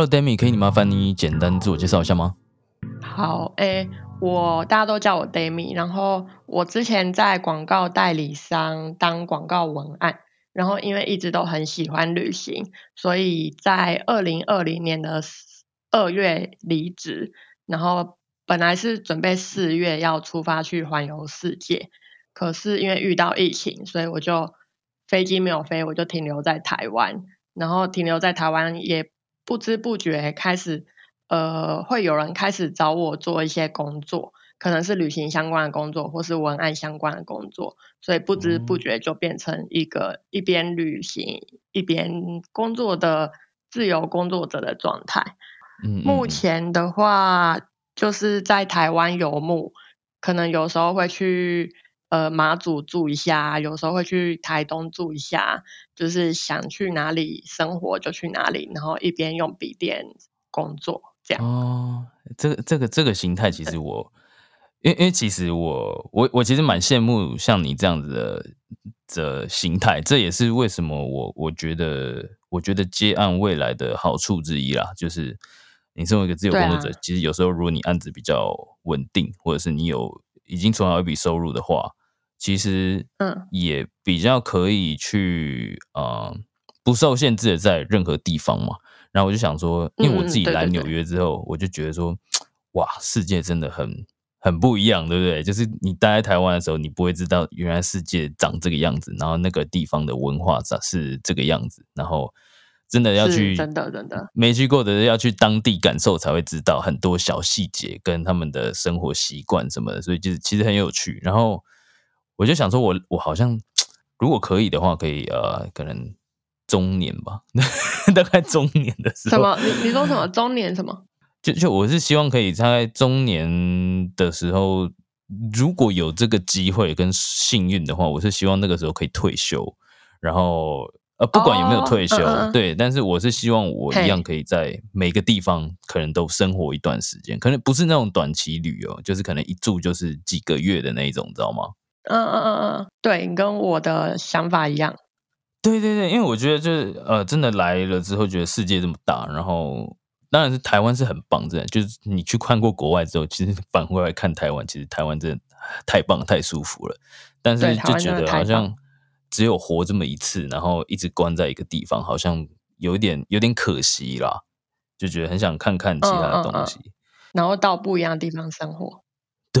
Hello，Demi，可以麻烦你简单自我介绍一下吗？好，诶，我大家都叫我 Demi，然后我之前在广告代理商当广告文案，然后因为一直都很喜欢旅行，所以在二零二零年的二月离职，然后本来是准备四月要出发去环游世界，可是因为遇到疫情，所以我就飞机没有飞，我就停留在台湾，然后停留在台湾也。不知不觉开始，呃，会有人开始找我做一些工作，可能是旅行相关的工作，或是文案相关的工作，所以不知不觉就变成一个一边旅行一边工作的自由工作者的状态。嗯，目前的话就是在台湾游牧，可能有时候会去。呃，马祖住一下，有时候会去台东住一下，就是想去哪里生活就去哪里，然后一边用笔电工作这样。哦，这个这个这个形态，其实我，因为因为其实我我我其实蛮羡慕像你这样子的的形态，这也是为什么我我觉得我觉得接案未来的好处之一啦，就是你身为一个自由工作者，其实有时候如果你案子比较稳定，或者是你有已经存好一笔收入的话。其实，嗯，也比较可以去呃不受限制的在任何地方嘛。然后我就想说，因为我自己来纽约之后，我就觉得说，哇，世界真的很很不一样，对不对？就是你待在台湾的时候，你不会知道原来世界长这个样子，然后那个地方的文化长是这个样子，然后真的要去真的真的没去过的要去当地感受才会知道很多小细节跟他们的生活习惯什么的，所以就是其实很有趣。然后。我就想说，我我好像如果可以的话，可以呃，可能中年吧，大概中年的时候。什么？你你说什么？中年什么？就就我是希望可以在中年的时候，如果有这个机会跟幸运的话，我是希望那个时候可以退休。然后呃，不管有没有退休，对，但是我是希望我一样可以在每个地方可能都生活一段时间，可能不是那种短期旅游，就是可能一住就是几个月的那一种，知道吗？嗯嗯嗯嗯，对你跟我的想法一样。对对对，因为我觉得就是呃，真的来了之后，觉得世界这么大，然后当然是台湾是很棒，真的就是你去看过国外之后，其实返回来看台湾，其实台湾真的太棒、太舒服了。但是就觉得好像只有活这么一次，然后一直关在一个地方，好像有点有点可惜啦。就觉得很想看看其他的东西，然后到不一样的地方生活。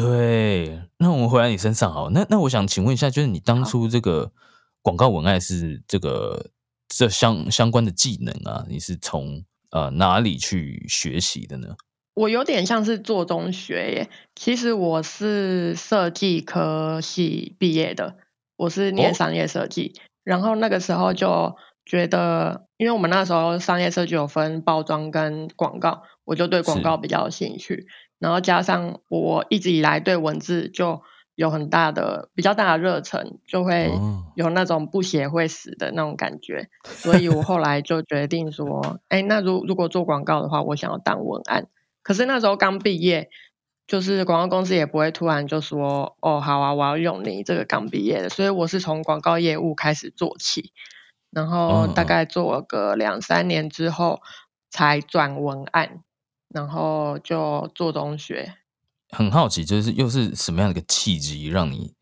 对，那我们回来你身上好。那那我想请问一下，就是你当初这个广告文案是这个这相相关的技能啊，你是从呃哪里去学习的呢？我有点像是做中学耶。其实我是设计科系毕业的，我是念商业设计，然后那个时候就觉得，因为我们那时候商业设计有分包装跟广告，我就对广告比较有兴趣。然后加上我一直以来对文字就有很大的比较大的热忱，就会有那种不写会死的那种感觉，所以我后来就决定说，哎，那如如果做广告的话，我想要当文案。可是那时候刚毕业，就是广告公司也不会突然就说，哦，好啊，我要用你这个刚毕业的，所以我是从广告业务开始做起，然后大概做了个两三年之后，才转文案。然后就做中学，很好奇，就是又是什么样的一个契机，让你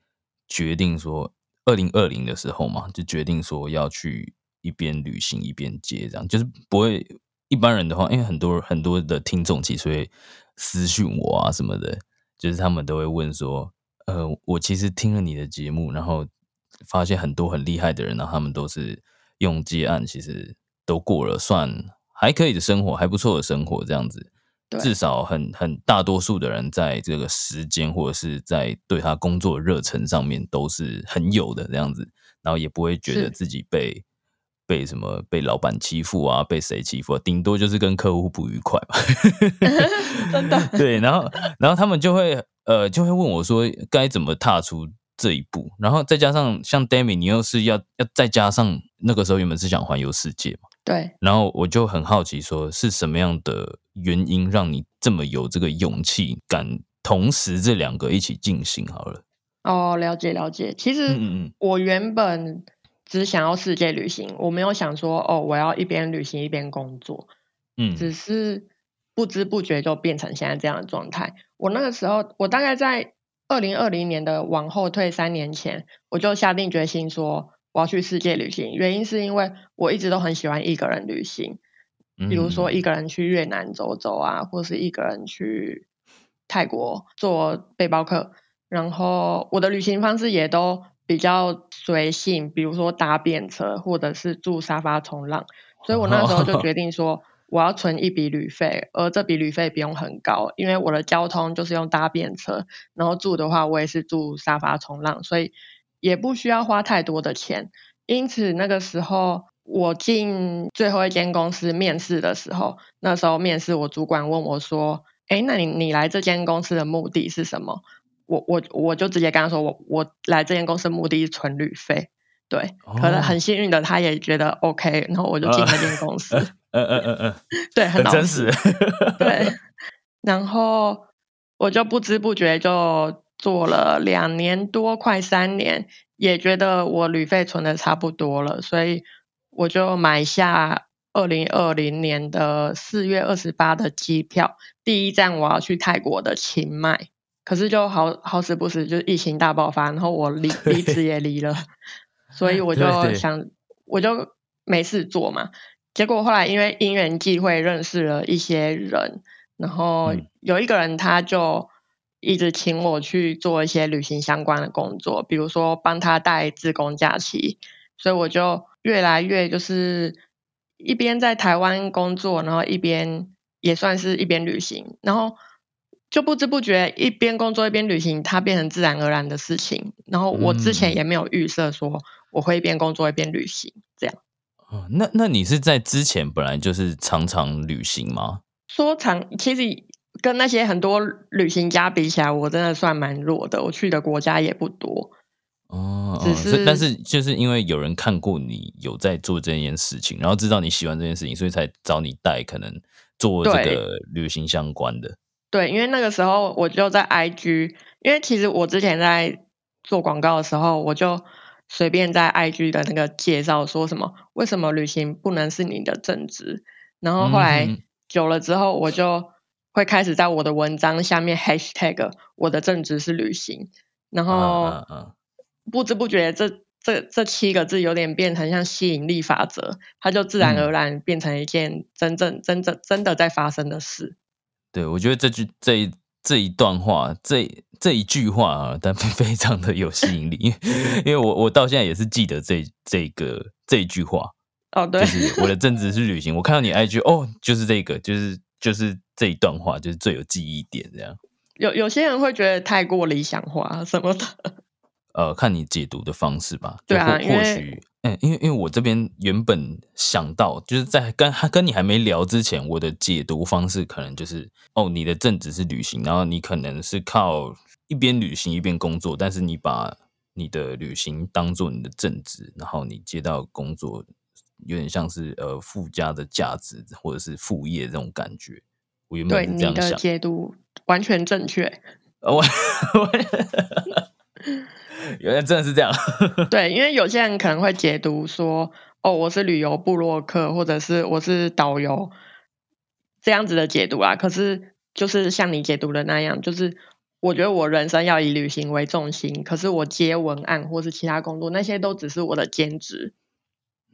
决定说，二零二零的时候嘛，就决定说要去一边旅行一边接，这样就是不会一般人的话，因为很多很多的听众其实会私讯我啊什么的，就是他们都会问说，呃，我其实听了你的节目，然后发现很多很厉害的人，然后他们都是用接案，其实都过了算还可以的生活，还不错的生活这样子。对。至少很很大多数的人在这个时间或者是在对他工作热忱上面都是很有的这样子，然后也不会觉得自己被被什么被老板欺负啊，被谁欺负、啊，顶多就是跟客户不愉快嘛。真的。对，然后然后他们就会呃就会问我说该怎么踏出这一步，然后再加上像 Demi，你又是要要再加上那个时候原本是想环游世界嘛，对，然后我就很好奇说是什么样的原因让你这么有这个勇气，敢同时这两个一起进行好了。哦，了解了解。其实嗯嗯嗯我原本只想要世界旅行，我没有想说哦，我要一边旅行一边工作。嗯只是不知不觉就变成现在这样的状态。我那个时候，我大概在二零二零年的往后退三年前，我就下定决心说我要去世界旅行。原因是因为我一直都很喜欢一个人旅行，嗯，比如说一个人去越南走走啊，或是一个人去泰国做背包客。然后我的旅行方式也都比较随性，比如说搭便车或者是住沙发冲浪。所以我那时候就决定说，我要存一笔旅费，而这笔旅费不用很高，因为我的交通就是用搭便车，然后住的话我也是住沙发冲浪，所以也不需要花太多的钱。因此那个时候我进最后一间公司面试的时候，那时候面试我主管问我说：“哎，那你你来这间公司的目的是什么？”我我我就直接跟他说：“我我来这间公司目的是存旅费。”对，可能哦很幸运的，他也觉得 OK，然后我就进那间公司。嗯嗯嗯嗯，对，很很真。实。对，然后我就不知不觉就做了两年多，快三年，也觉得我旅费存的差不多了，所以我就买下二零二零年的四月二十八的机票，第一站我要去泰国的清迈。可是就好好死不死，就是疫情大爆发，然后我离离职也离了，所以我就想，我就没事做嘛。结果后来因为因缘际会认识了一些人，然后嗯有一个人他就一直请我去做一些旅行相关的工作，比如说帮他带自工假期，所以我就越来越就是一边在台湾工作，然后一边也算是一边旅行，然后就不知不觉一边工作一边旅行，它变成自然而然的事情。然后我之前嗯也没有预设说我会一边工作一边旅行这样。哦那那你是在之前本来就是常常旅行吗？说长，其实跟那些很多旅行家比起来，我真的算蛮弱的。我去的国家也不多。哦，只哦所以但是是就是因为有人看过你有在做这件事情，然后知道你喜欢这件事情，所以才找你带，可能做这个旅行相关的。对，因为那个时候我就在 IG，因为其实我之前在做广告的时候，我就随便在 IG 的那个介绍说什么为什么旅行不能是你的正职，然后后嗯来久了之后，我就会开始在我的文章下面 hashtag 我的正职是旅行，然后不知不觉这这这七个字有点变成像吸引力法则，它就自然嗯而然变成一件真正真正真的在发生的事。对，我觉得这句这一这一段话，这这一句话啊，但 非常的有吸引力，因为因为我我到现在也是记得这这个这一句话，哦，对就，是我的正职是旅行。我看到你 IG 哦，就是这个，就是就是这一段话，就是最有记忆点这样。有有些人会觉得太过理想化什么的，呃，看你解读的方式吧。就对啊或许，嗯，因为因为我这边原本想到，就是在跟他跟你还没聊之前，我的解读方式可能就是，哦，你的正职是旅行，然后你可能是靠一边旅行一边工作，但是你把你的旅行当做你的正职，然后你接到工作，有点像是呃附加的价值或者是副业这种感觉。我原本对你的是这样想，解读完全正确。我原来真的是这样。对，因为有些人可能会解读说，哦，我是旅游部落客，或者是我是导游这样子的解读啊。可是就是像你解读的那样，就是我觉得我人生要以旅行为重心，可是我接文案或是其他工作，那些都只是我的兼职。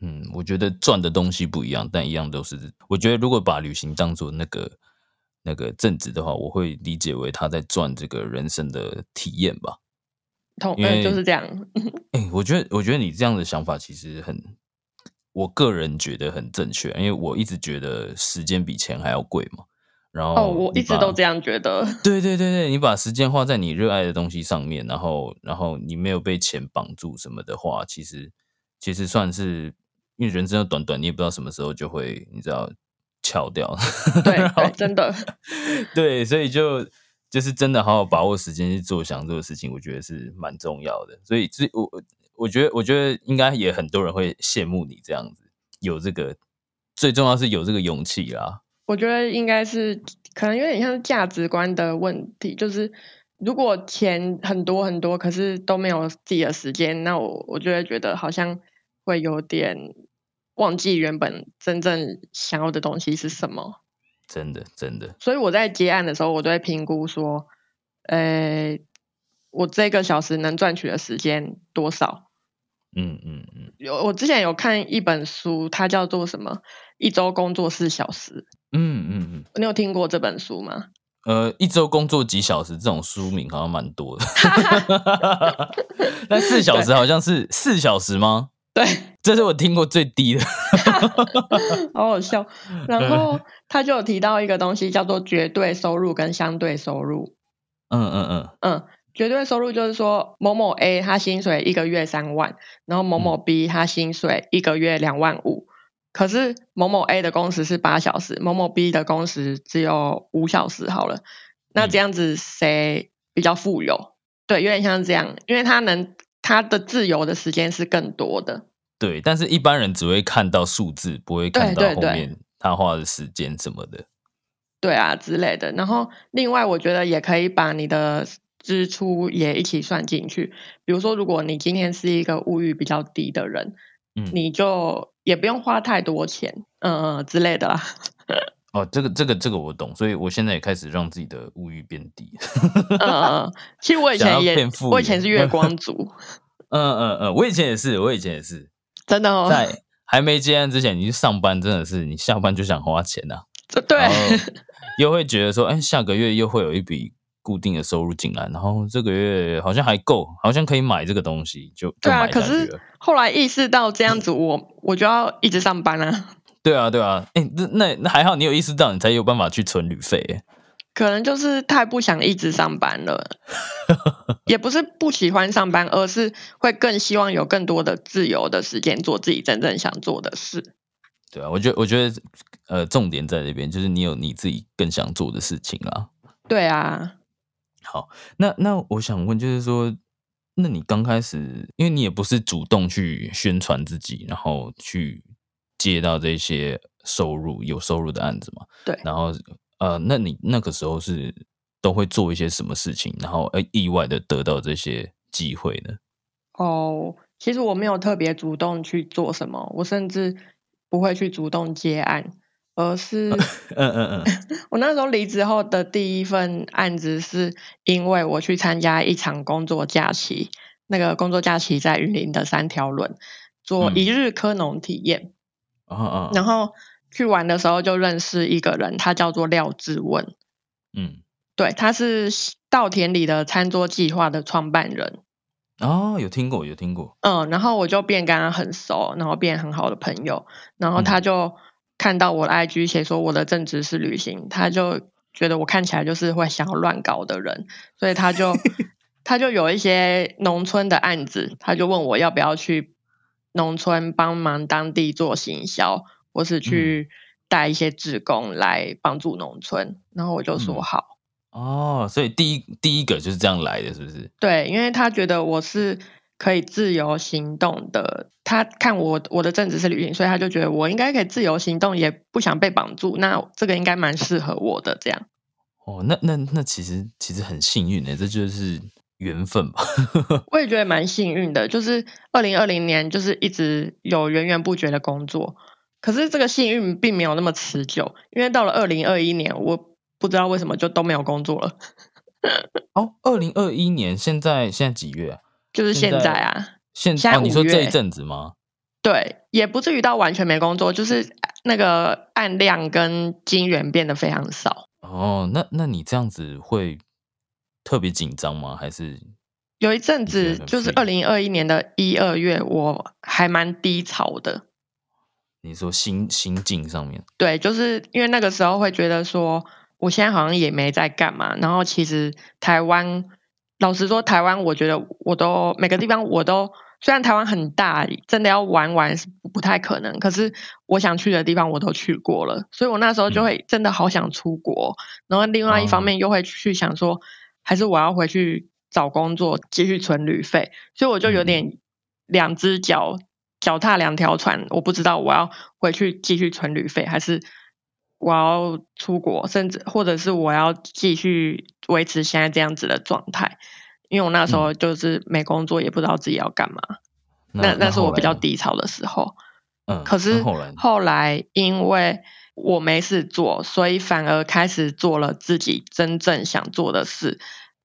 嗯，我觉得赚的东西不一样，但一样都是。我觉得如果把旅行当做那个那个正职的话，我会理解为他在赚这个人生的体验吧。同因为嗯就是这样。哎、我觉得，我觉得你这样的想法其实很，我个人觉得很正确，因为我一直觉得时间比钱还要贵嘛。然后哦，我一直都这样觉得。对对对对，你把时间花在你热爱的东西上面，然后然后你没有被钱绑住什么的话，其实其实算是因为人生的短短，你也不知道什么时候就会你知道翘掉。对 然后对，真的。对，所以就就是真的好好把握时间去做想做的事情，我觉得是蛮重要的。所以这我我我觉得我觉得应该也很多人会羡慕你这样子，有这个最重要是有这个勇气啦。我觉得应该是可能有点像是价值观的问题，就是如果钱很多很多，可是都没有自己的时间，那我我就会觉得好像会有点忘记原本真正想要的东西是什么。真的真的，所以我在接案的时候，我都会评估说，呃，我这个小时能赚取的时间多少。嗯嗯嗯有我之前有看一本书，它叫做什么？一周工作四小时。嗯嗯嗯。你有听过这本书吗？呃，一周工作几小时这种书名好像蛮多的 那四小时好像是四小时吗？对，这是我听过最低的。好好笑。然后他就有提到一个东西，叫做绝对收入跟相对收入。嗯嗯嗯嗯，绝对收入就是说某某 A 他薪水一个月三万，然后某某 B 他薪水一个月两万五。可是某某 A 的工时是八小时，某某 B 的工时只有五小时。好了，那这样子谁比较富有？对，有点像这样，因为他能他的自由的时间是更多的。对，但是一般人只会看到数字，不会看到后面他花的时间什么的。对啊之类的。然后另外，我觉得也可以把你的支出也一起算进去。比如说，如果你今天是一个物欲比较低的人，嗯，你就也不用花太多钱，嗯嗯之类的啦。哦，这个这个这个我懂，所以我现在也开始让自己的物欲变低。嗯嗯嗯，其实我以前也我以前是月光族，嗯嗯嗯，我以前也是，我以前也是，真的哦。在还没接案之前，你去上班真的是你下班就想花钱呐、这对 又会觉得说，哎，下个月又会有一笔固定的收入进来，然后这个月好像还够，好像可以买这个东西，就就对啊，可是。后来意识到这样子，我我就要一直上班啊。对啊，对啊，哎，那那那还好，你有意识到，你才有办法去存旅费。哎可能就是太不想一直上班了，也不是不喜欢上班，而是会更希望有更多的自由的时间做自己真正想做的事。对啊，我觉得我觉得呃，重点在这边，就是你有你自己更想做的事情啦。对啊，好，那那我想问，就是说，那你刚开始，因为你也不是主动去宣传自己，然后去接到这些收入有收入的案子嘛？对然后呃，那你那个时候是都会做一些什么事情，然后呃意外的得到这些机会呢？哦，其实我没有特别主动去做什么，我甚至不会去主动接案，而是嗯嗯嗯，我那时候离职后的第一份案子，是因为我去参加一场工作假期，那个工作假期在云林的三条轮做嗯一日科农体验，然后去玩的时候就认识一个人，他叫做廖志文，嗯，对，他是稻田里的餐桌计划的创办人。哦，有听过，有听过，嗯，然后我就变跟他很熟，然后变很好的朋友。然后他嗯就看到我的 IG 写说我的正职是旅行，他就觉得我看起来就是会想要乱搞的人，所以他就 他就有一些农村的案子，他就问我要不要去农村帮忙当地做行销，或是去带一些志工来帮助农村。然后我就说嗯好。哦，所以第一第一个就是这样来的，是不是？对，因为他觉得我是可以自由行动的，他看我我的正职是旅行，所以他就觉得我应该可以自由行动，也不想被绑住，那这个应该蛮适合我的。这样，哦，那那那其实其实很幸运的，这就是缘分吧。我也觉得蛮幸运的，就是二零二零年就是一直有源源不绝的工作，可是这个幸运并没有那么持久，因为到了二零二一年，我不知道为什么就都没有工作了，哦，二零二一年现在现在几月啊？就是现在啊，现现在哦，你说这一阵子吗？对，也不至于到完全没工作，就是那个案量跟金源变得非常少。哦，那那你这样子会特别紧张吗？还是有一阵子就是二零二一年的一二月，我还蛮低潮的。你说心心境上面？对，就是因为那个时候会觉得说，我现在好像也没在干嘛。然后其实台湾，老实说，台湾我觉得我都每个地方我都。虽然台湾很大，真的要玩玩是不太可能。可是我想去的地方我都去过了，所以我那时候就会真的好想出国。然后另外一方面又会去想说，还是我要回去找工作，继续存旅费。所以我就有点两只脚脚踏两条船，我不知道我要回去继续存旅费，还是我要出国，甚至或者是我要继续维持现在这样子的状态。因为我那时候就是没工作，也不知道自己要干嘛。那那是我比较低潮的时候。嗯。可是后来，因为我没事做，所以反而开始做了自己真正想做的事。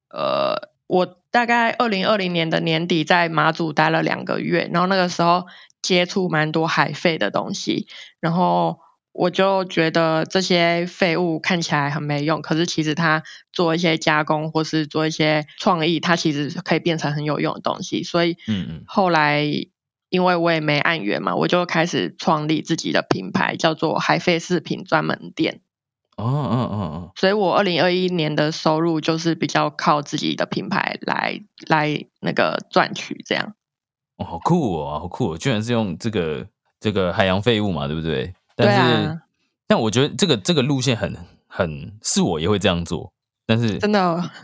呃，我大概二零二零年的年底在马祖待了两个月，然后那个时候接触蛮多海废的东西，然后。我就觉得这些废物看起来很没用，可是其实它做一些加工或是做一些创意，它其实可以变成很有用的东西。所以，嗯嗯，后来因为我也没案源嘛，我就开始创立自己的品牌，叫做海废饰品专门店。哦哦哦哦，所以我二零二一年的收入就是比较靠自己的品牌来来那个赚取这样。哦，好酷哦，好酷！哦居然是用这个这个海洋废物嘛，对不对？但是，但我觉得这个这个路线很很是我也会这样做，但是真的，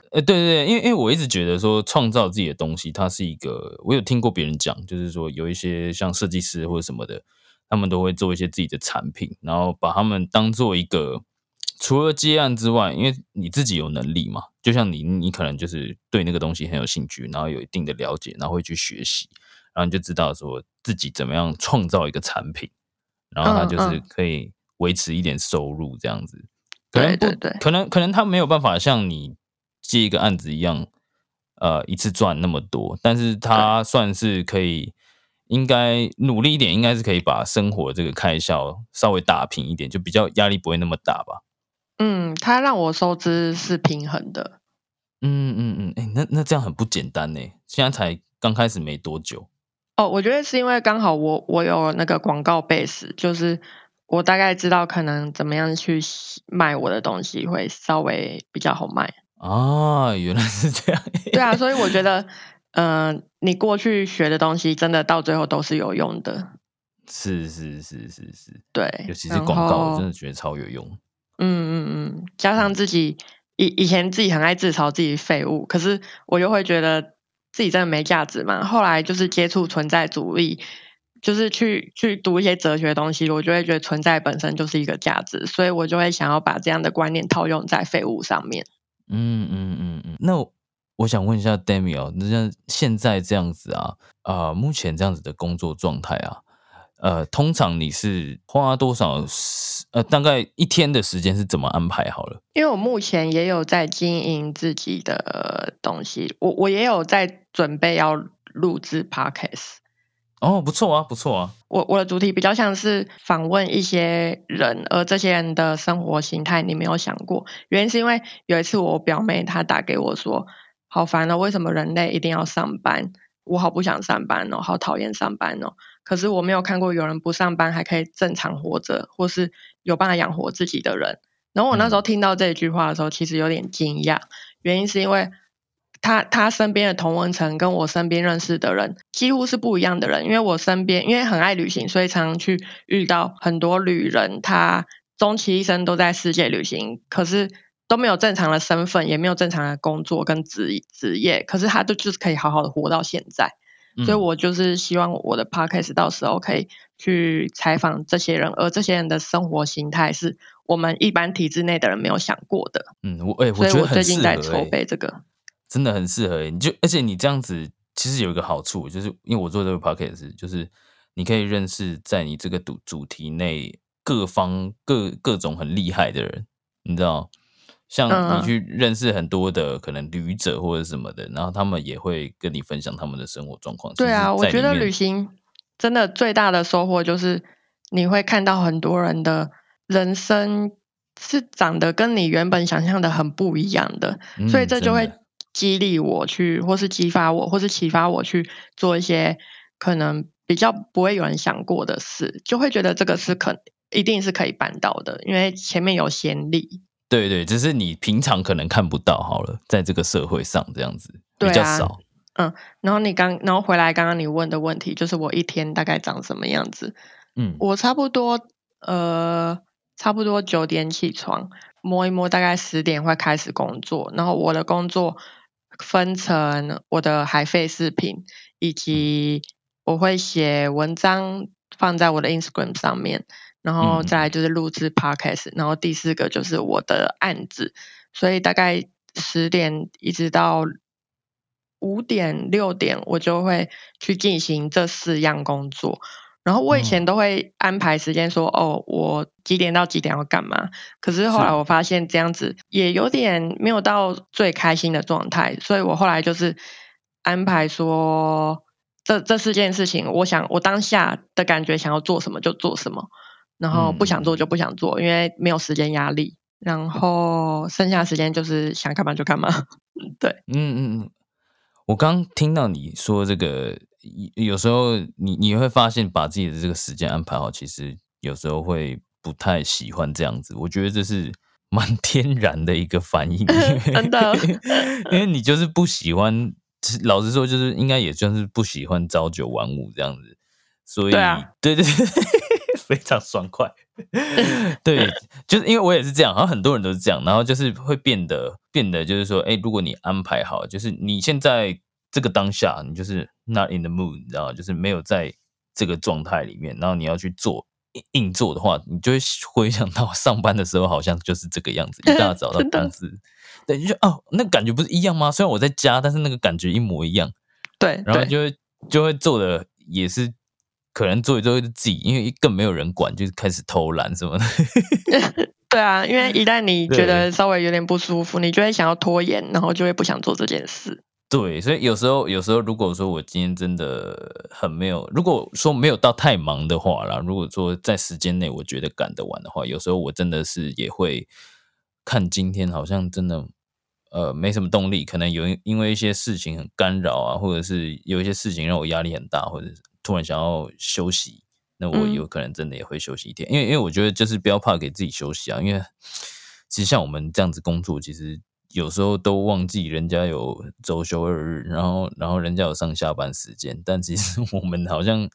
呃，对对对，因为因为我一直觉得说创造自己的东西，它是一个，我有听过别人讲，就是说有一些像设计师或者什么的，他们都会做一些自己的产品，然后把他们当做一个除了接案之外，因为你自己有能力嘛，就像你你可能就是对那个东西很有兴趣，然后有一定的了解，然后会去学习，然后你就知道说自己怎么样创造一个产品。然后它就是可以维持一点收入这样子，可能不，可能可能他没有办法像你接一个案子一样，呃，一次赚那么多，但是他算是可以，应该努力一点，应该是可以把生活这个开销稍微打平一点，就比较压力不会那么大吧。嗯，他让我收支是平衡的。嗯嗯嗯，哎，那那这样很不简单呢，现在才刚开始没多久。哦，我觉得是因为刚好我我有那个广告 base，就是我大概知道可能怎么样去卖我的东西会稍微比较好卖。啊，原来是这样。对啊，所以我觉得，嗯，你过去学的东西真的到最后都是有用的。是是是是是，对，尤其是广告，我真的觉得超有用。嗯嗯嗯，加上自己以以前自己很爱自嘲自己废物，可是我又会觉得。自己真的没价值嘛？后来就是接触存在主义，就是去去读一些哲学东西，我就会觉得存在本身就是一个价值，所以我就会想要把这样的观念套用在废物上面。嗯嗯嗯嗯。那我想问一下 Demi 那像现在这样子啊，呃，目前这样子的工作状态啊。呃，通常你是花多少时？呃，大概一天的时间是怎么安排好了？因为我目前也有在经营自己的东西，我我也有在准备要录制 podcast。哦，不错啊，不错啊。我我的主题比较像是访问一些人，而这些人的生活形态你没有想过。原因是因为有一次我表妹她打给我说，好烦哦，为什么人类一定要上班？我好不想上班哦，好讨厌上班哦。可是我没有看过有人不上班还可以正常活着，或是有办法养活自己的人。然后我那时候听到这句话的时候，其实有点惊讶。原因是因为他他身边的同文层跟我身边认识的人几乎是不一样的人。因为我身边因为很爱旅行，所以常常去遇到很多旅人，他终其一生都在世界旅行，可是都没有正常的身份，也没有正常的工作跟职职业，可是他都就是可以好好的活到现在。所以我就是希望我的 podcast 到时候可以去采访这些人，而这些人的生活形态是我们一般体制内的人没有想过的。嗯，我哎，我觉得最近在筹备这个，真的很适合。你就而且你这样子其实有一个好处，就是因为我做这个 podcast，就是你可以认识在你这个主主题内各方各各种很厉害的人，你知道。像你去认识很多的可能旅者或者什么的，然后他们也会跟你分享他们的生活状况。对啊，我觉得旅行真的最大的收获就是你会看到很多人的人生是长得跟你原本想象的很不一样的，所以这就会激励我去，或是激发我，或是启发我去做一些可能比较不会有人想过的事，就会觉得这个是可一定是可以办到的，因为前面有先例。对对，只是你平常可能看不到好了，在这个社会上这样子比较少。嗯，然后你刚，然后回来刚刚你问的问题，就是我一天大概长什么样子？嗯我差不多呃，差不多九点起床，摸一摸，大概十点会开始工作。然后我的工作分成我的海费视频，以及我会写文章放在我的 Instagram 上面，然后再来就是录制 Podcast，然后第四个就是我的案子。所以大概十点一直到五点六点，我就会去进行这四样工作。然后我以前哦都会安排时间说，哦，我几点到几点要干嘛。可是后来我发现这样子也有点没有到最开心的状态，所以我后来就是安排说，这这四件事情，我想我当下的感觉想要做什么就做什么，然后不想做就不想做，因为没有时间压力。然后剩下的时间就是想干嘛就干嘛。对，嗯嗯嗯，我刚听到你说这个，有有时候你你会发现把自己的这个时间安排好，其实有时候会不太喜欢这样子。我觉得这是 蛮天然的一个反应，真的因为你就是不喜欢，老实说，就是应该也算是不喜欢朝九晚五这样子，所以对啊对对对，非常爽快。对，就是因为我也是这样，好像很多人都是这样，然后就是会变得变得就是说，哎，如果你安排好，就是你现在这个当下，你就是 not in the mood，你知道吗？就是没有在这个状态里面，然后你要去做硬硬做的话，你就会回想到上班的时候好像就是这个样子，一大早到公司，对，你就哦，那感觉不是一样吗？虽然我在家，但是那个感觉一模一样，对对然后就会就会做的也是。可能做一做就自己，因为更没有人管，就是开始偷懒什么的。对啊，因为一旦你觉得稍微有点不舒服，你就会想要拖延，然后就会不想做这件事。对，所以有时候，有时候如果说我今天真的很没有，如果说没有到太忙的话啦，如果说在时间内我觉得赶得完的话，有时候我真的是也会看今天好像真的呃没什么动力，可能有因为一些事情很干扰啊，或者是有一些事情让我压力很大，或者是突然想要休息，那我嗯。有可能真的也会休息一天，因为因为我觉得就是不要怕给自己休息啊，因为其实像我们这样子工作，其实有时候都忘记人家有周休二日，然后然后人家有上下班时间，但其实 我们好像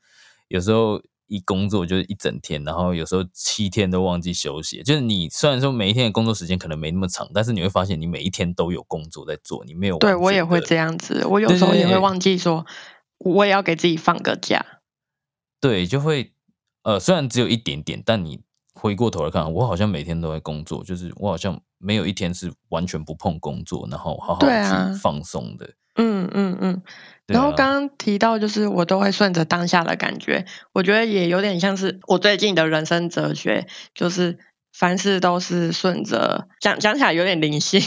有时候一工作就是一整天，然后有时候七天都忘记休息。就是你虽然说每一天的工作时间可能没那么长，但是你会发现你每一天都有工作在做，你没有对我也会这样子，我有时候也会忘记说，我也要给自己放个假。对，就会呃，虽然只有一点点，但你回过头来看，我好像每天都在工作，就是我好像没有一天是完全不碰工作，然后好好去放松的。嗯嗯嗯。然后刚刚提到，就是我都会顺着当下的感觉，我觉得也有点像是我最近的人生哲学，就是凡事都是顺着讲讲起来有点灵性，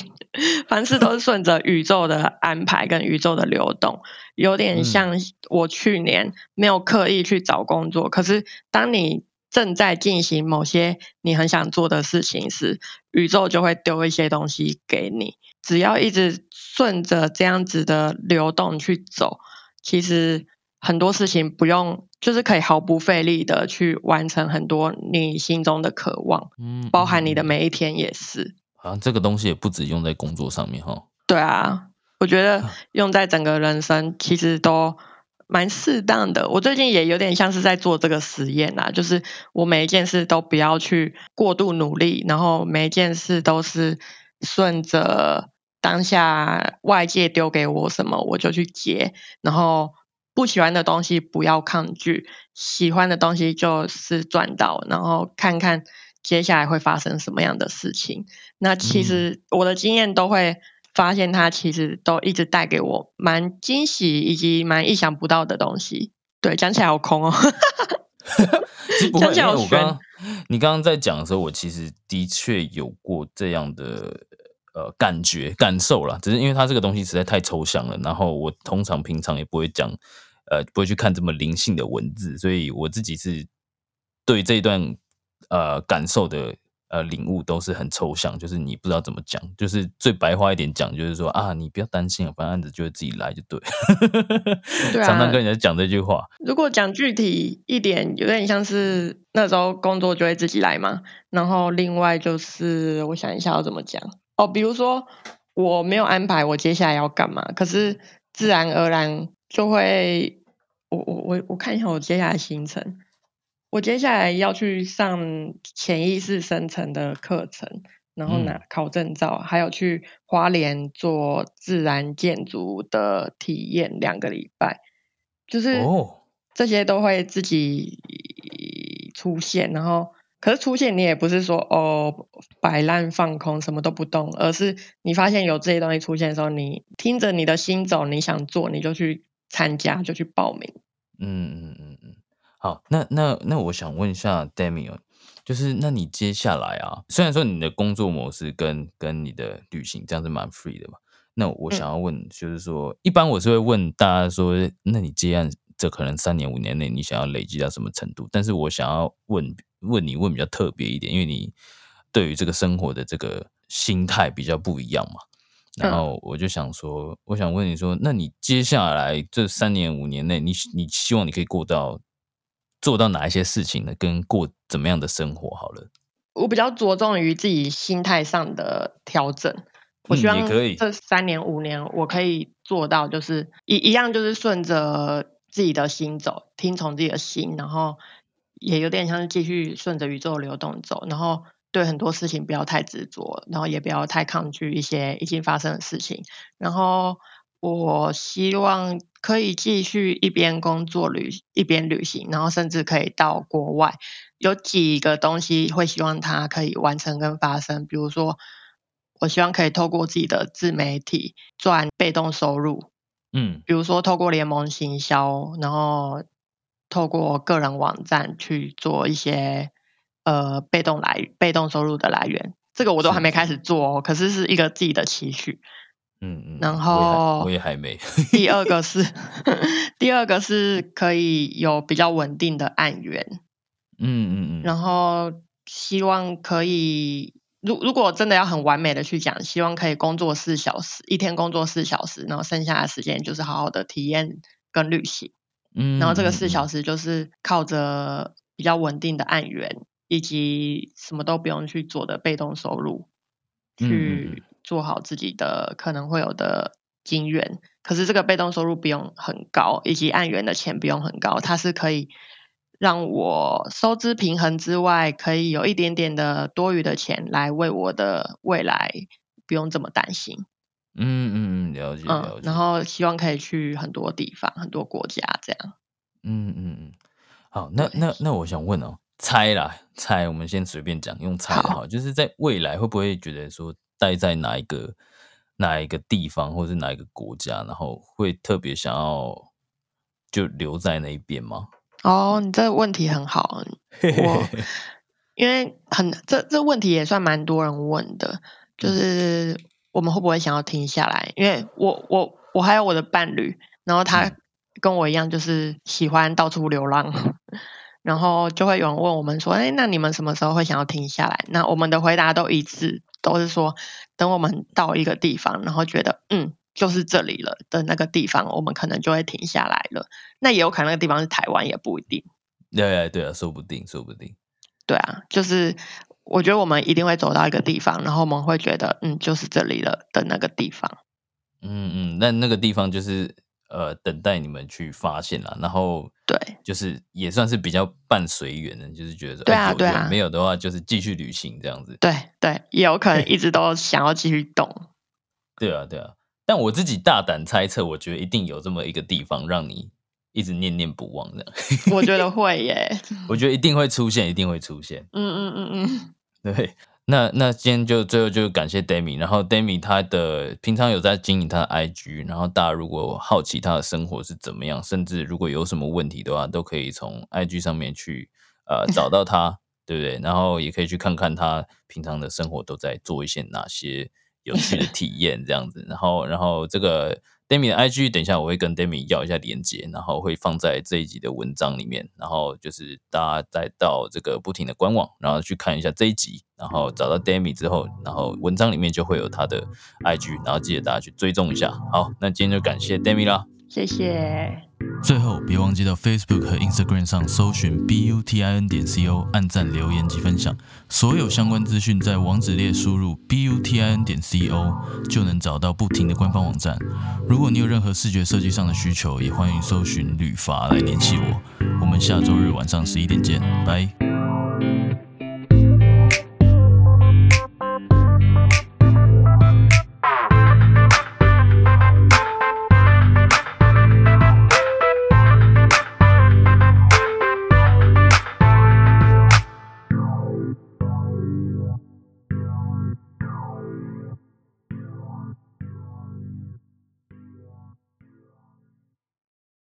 凡事都是顺着宇宙的安排跟宇宙的流动，有点嗯像我去年没有刻意去找工作，可是当你正在进行某些你很想做的事情时，宇宙就会丢一些东西给你。只要一直顺着这样子的流动去走，其实很多事情不用，就是可以毫不费力的去完成很多你心中的渴望，嗯，包含你的嗯，每一天也是。好像这个东西也不止用在工作上面哈。对啊，我觉得用在整个人生其实都蛮适当的。我最近也有点像是在做这个实验啦，就是我每一件事都不要去过度努力，然后每一件事都是顺着当下外界丢给我什么我就去接，然后不喜欢的东西不要抗拒，喜欢的东西就是赚到，然后看看接下来会发生什么样的事情。那其实我的经验都会发现，它其实都一直带给我蛮惊喜以及蛮意想不到的东西。对，讲起来好空哦。其 实 不会，因讲起来好悬为我刚刚你刚刚在讲的时候，我其实的确有过这样的呃感觉感受啦，只是因为它这个东西实在太抽象了，然后我通常平常也不会讲，呃，不会去看这么灵性的文字，所以我自己是对这一段呃感受的呃领悟都是很抽象，就是你不知道怎么讲，就是最白话一点讲，就是说啊，你不要担心啊，反正案子就会自己来就对。对 啊常常跟人家讲这句话，如果讲具体一点，有点像是那时候工作就会自己来嘛。然后另外就是，我想一下要怎么讲哦，比如说我没有安排我接下来要干嘛，可是自然而然就会，我我我我看一下我接下来的行程，我接下来要去上潜意识生成的课程，然后拿考证照，还有去花莲做自然建筑的体验两个礼拜，就是哦。这些都会自己出现，然后可是出现你也不是说哦摆烂放空什么都不动，而是你发现有这些东西出现的时候，你听着你的心走，你想做你就去参加，就去报名。嗯嗯嗯嗯，好，那那那我想问一下 Demi 哦，就是那你接下来啊，虽然说你的工作模式跟跟你的旅行这样是蛮 free 的嘛，那我想要问，就是说，一般我是会问大家说，那你接案这可能三年五年内你想要累积到什么程度？但是我想要问问你问比较特别一点，因为你对于这个生活的这个心态比较不一样嘛。然后我就想说，我想问你说，那你接下来这三年五年内，你你希望你可以过到做到哪一些事情呢？跟过怎么样的生活？好了，我比较着重于自己心态上的调整。我嗯希望这三年五年我可以做到，就是一一样，就是顺着自己的心走，听从自己的心，然后也有点像是继续顺着宇宙流动走，然后对很多事情不要太执着，然后也不要太抗拒一些已经发生的事情。然后我希望可以继续一边工作旅一边旅行，然后甚至可以到国外。有几个东西会希望它可以完成跟发生，比如说，我希望可以透过自己的自媒体赚被动收入，嗯比如说透过联盟行销，然后透过个人网站去做一些呃被动来被动收入的来源。这个我都是还没开始做哦，可是是一个自己的期许。嗯嗯，然后我也还没，第二个是，第二个是可以有比较稳定的案源，嗯嗯嗯，然后希望可以，如如果真的要很完美的去讲，希望可以工作四小时，一天工作四小时，然后剩下的时间就是好好的体验跟旅行，嗯，然后这个四小时，就是靠着比较稳定的案源，以及什么都不用去做的被动收入，去做好自己的可能会有的金源。可是这个被动收入不用很高，以及按源的钱不用很高，它是可以让我收支平衡之外，可以有一点点的多余的钱来为我的未来不用这么担心。嗯嗯嗯，了解了嗯，然后希望可以去很多地方、很多国家这样。嗯嗯嗯，好，那那那我想问哦，猜啦，猜，我们先随便讲，用猜的好哈，就是在未来会不会觉得说待在哪一个哪一个地方，或是哪一个国家，然后会特别想要就留在那一边吗？哦，你这个问题很好，我因为很这这问题也算蛮多人问的，就是我们会不会想要停下来？因为我我我还有我的伴侣，然后他嗯跟我一样，就是喜欢到处流浪，然后就会有人问我们说：“哎，那你们什么时候会想要停下来？”那我们的回答都一致，都是说等我们到一个地方，然后觉得嗯。就是这里了的那个地方，我们可能就会停下来了。那也有可能那个地方是台湾，也不一定。对啊对啊，说不定说不定，对啊，就是我觉得我们一定会走到一个地方，然后我们会觉得，嗯，就是这里了的那个地方。嗯嗯，那那个地方就是呃等待你们去发现啦，然后对就是也算是比较半随缘的，就是觉得说对啊对啊没有的话就是继续旅行这样子。对对，也有可能一直都想要继续动。对啊，对啊。但我自己大胆猜测，我觉得一定有这么一个地方让你一直念念不忘的。我觉得 会耶。我觉得一定会出现，一定会出现。嗯嗯嗯嗯，对，那那今天就最后就感谢 Demi，然后 Demi 他的平常有在经营他的 IG，然后大家如果好奇他的生活是怎么样，甚至如果有什么问题的话，都可以从 IG 上面去呃找到他，对不对？然后也可以去看看他平常的生活都在做一些哪些有趣的 体验这样子。然后然后这个 Demi 的 IG，等一下我会跟 Demi 要一下连接，然后会放在这一集的文章里面，然后就是大家再到这个不停的官网，然后去看一下这一集，然后找到 Demi 之后，然后文章里面就会有他的 IG，然后记得大家去追踪一下。好，那今天就感谢 Demi 啦，谢谢。最后，别忘记到 Facebook 和 Instagram 上搜寻 B U T I N 点 C O，按赞、留言及分享。所有相关资讯在网址列输入 B U T I N 点 C O 就能找到不停的官方网站。如果你有任何视觉设计上的需求，也欢迎搜寻旅发来联系我。我们下周日晚上十一点见，拜。